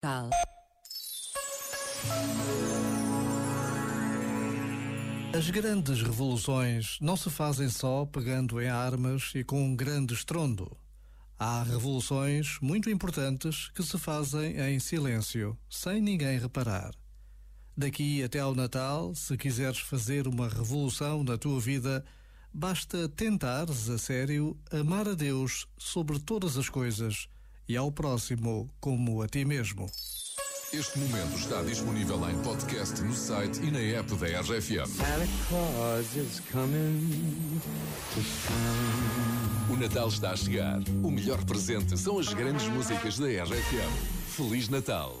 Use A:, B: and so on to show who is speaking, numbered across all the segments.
A: Tal.
B: As grandes revoluções não se fazem só pegando em armas e com um grande estrondo. Há revoluções muito importantes que se fazem em silêncio, sem ninguém reparar. Daqui até ao Natal, se quiseres fazer uma revolução na tua vida, basta tentares a sério amar a Deus sobre todas as coisas e ao próximo como a ti mesmo.
C: Este momento está disponível em podcast no site e na app da RFM.
D: Santa Claus is coming to town.
C: O Natal está a chegar. O melhor presente são as grandes músicas da RFM. Feliz Natal!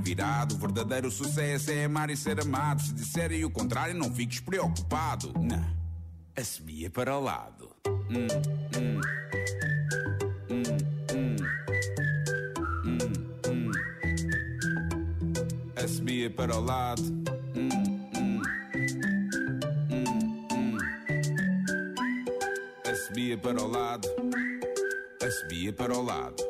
E: virado. O verdadeiro sucesso é amar e ser amado. Se disserem o contrário, não fiques preocupado. Não, assobia para o lado. Hum, hum. Hum, hum. Hum, hum. Assobia para o lado. Hum, hum. Hum, hum. Assobia para o lado. Assobia para o lado.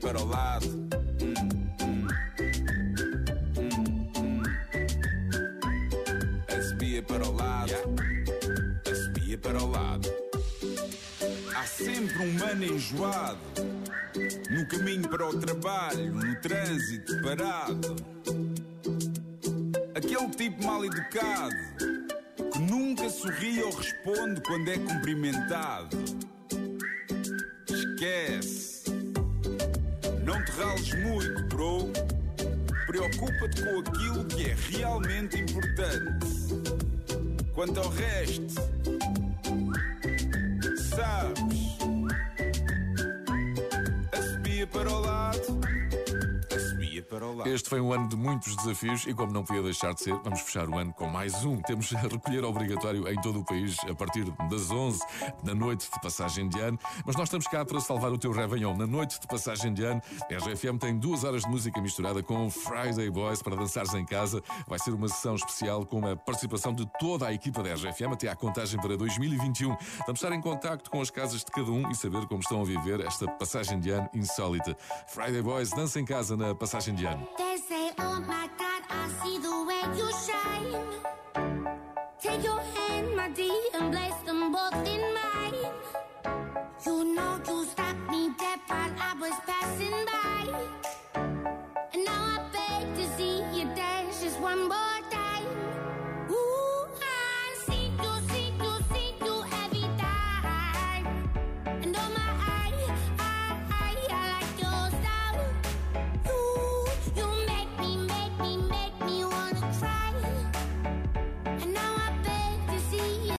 E: Para o lado. Hum, hum. Hum. Assobia para o lado. Assobia para o lado. Há sempre um mano enjoado no caminho para o trabalho, no trânsito parado. Aquele tipo mal educado que nunca sorri ou responde quando é cumprimentado. Esquece. Rales muito, bro. Preocupa-te com aquilo que é realmente importante. Quanto ao resto, sabes. Assobia para o
C: Este foi um ano de muitos desafios e, como não podia deixar de ser, vamos fechar o ano com mais um. Temos a recolher obrigatório em todo o país a partir das 11 da noite de passagem de ano. Mas nós estamos cá para salvar o teu Réveillon. Na noite de passagem de ano, a RFM tem duas horas de música misturada com Friday Boys para dançares em casa. Vai ser uma sessão especial com a participação de toda a equipa da RFM até à contagem para 2021. Vamos estar em contacto com as casas de cada um e saber como estão a viver esta passagem de ano insólita. Friday Boys, dança em casa na passagem de ano.
F: They say, Oh my God, I see the way you shine.